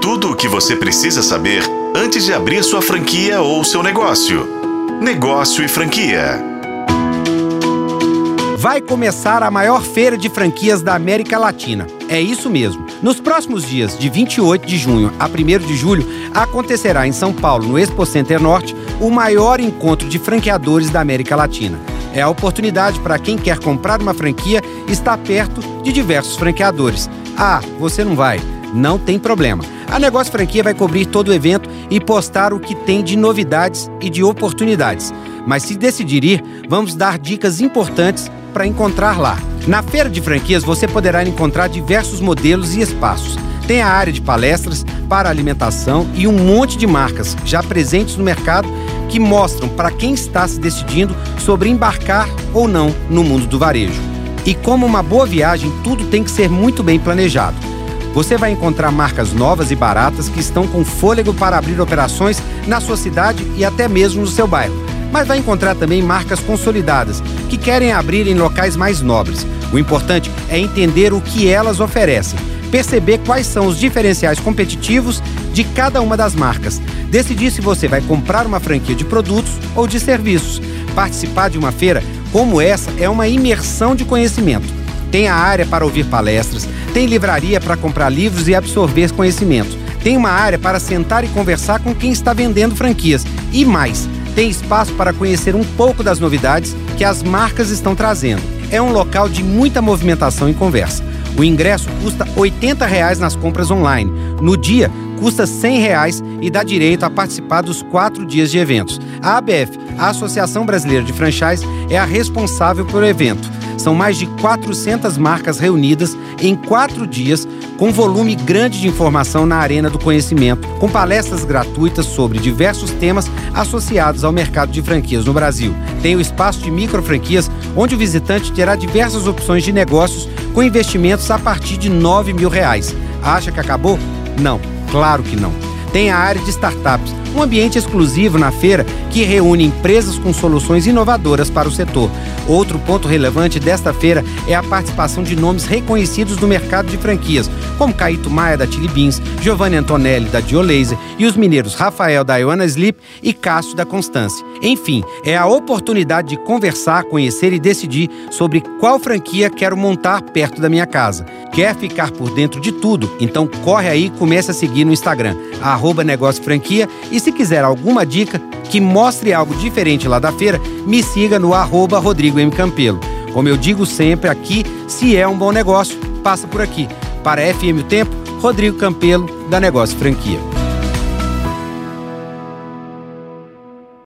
Tudo o que você precisa saber antes de abrir sua franquia ou seu negócio. Negócio e franquia. Vai começar a maior feira de franquias da América Latina. É isso mesmo. Nos próximos dias, de 28 de junho a 1 de julho, acontecerá em São Paulo, no Expo Center Norte, o maior encontro de franqueadores da América Latina. É a oportunidade para quem quer comprar uma franquia estar perto de diversos franqueadores. Ah, você não vai? Não tem problema. A Negócio Franquia vai cobrir todo o evento e postar o que tem de novidades e de oportunidades. Mas se decidir ir, vamos dar dicas importantes para encontrar lá. Na feira de franquias você poderá encontrar diversos modelos e espaços. Tem a área de palestras para alimentação e um monte de marcas já presentes no mercado que mostram para quem está se decidindo sobre embarcar ou não no mundo do varejo. E como uma boa viagem, tudo tem que ser muito bem planejado. Você vai encontrar marcas novas e baratas que estão com fôlego para abrir operações na sua cidade e até mesmo no seu bairro. Mas vai encontrar também marcas consolidadas que querem abrir em locais mais nobres. O importante é entender o que elas oferecem, perceber quais são os diferenciais competitivos de cada uma das marcas, decidir se você vai comprar uma franquia de produtos ou de serviços. Participar de uma feira como essa é uma imersão de conhecimento. Tem a área para ouvir palestras, tem livraria para comprar livros e absorver conhecimento. Tem uma área para sentar e conversar com quem está vendendo franquias. E mais, tem espaço para conhecer um pouco das novidades que as marcas estão trazendo. É um local de muita movimentação e conversa. O ingresso custa 80 reais nas compras online. No dia, custa 100 reais e dá direito a participar dos quatro dias de eventos. A ABF, a Associação Brasileira de Franchise, é a responsável pelo evento. São mais de 400 marcas reunidas em quatro dias, com volume grande de informação na Arena do Conhecimento, com palestras gratuitas sobre diversos temas associados ao mercado de franquias no Brasil. Tem o espaço de micro franquias, onde o visitante terá diversas opções de negócios com investimentos a partir de 9 mil reais. Acha que acabou? Não, claro que não. Tem a área de startups, um ambiente exclusivo na feira que reúne empresas com soluções inovadoras para o setor. Outro ponto relevante desta feira é a participação de nomes reconhecidos do mercado de franquias, como Caíto Maia da Chili Beans, Giovanni Antonelli da Diolaser e os mineiros Rafael da Ioana Sleep e Cássio da Constância. Enfim, é a oportunidade de conversar, conhecer e decidir sobre qual franquia quero montar perto da minha casa. Quer ficar por dentro de tudo? Então corre aí e comece a seguir no Instagram, arroba Negócio Franquia e se quiser alguma dica que mostre algo diferente lá da feira, me siga no arroba Rodrigo M. Campelo. Como eu digo sempre aqui, se é um bom negócio, passa por aqui. Para FM o Tempo, Rodrigo Campelo, da Negócio Franquia.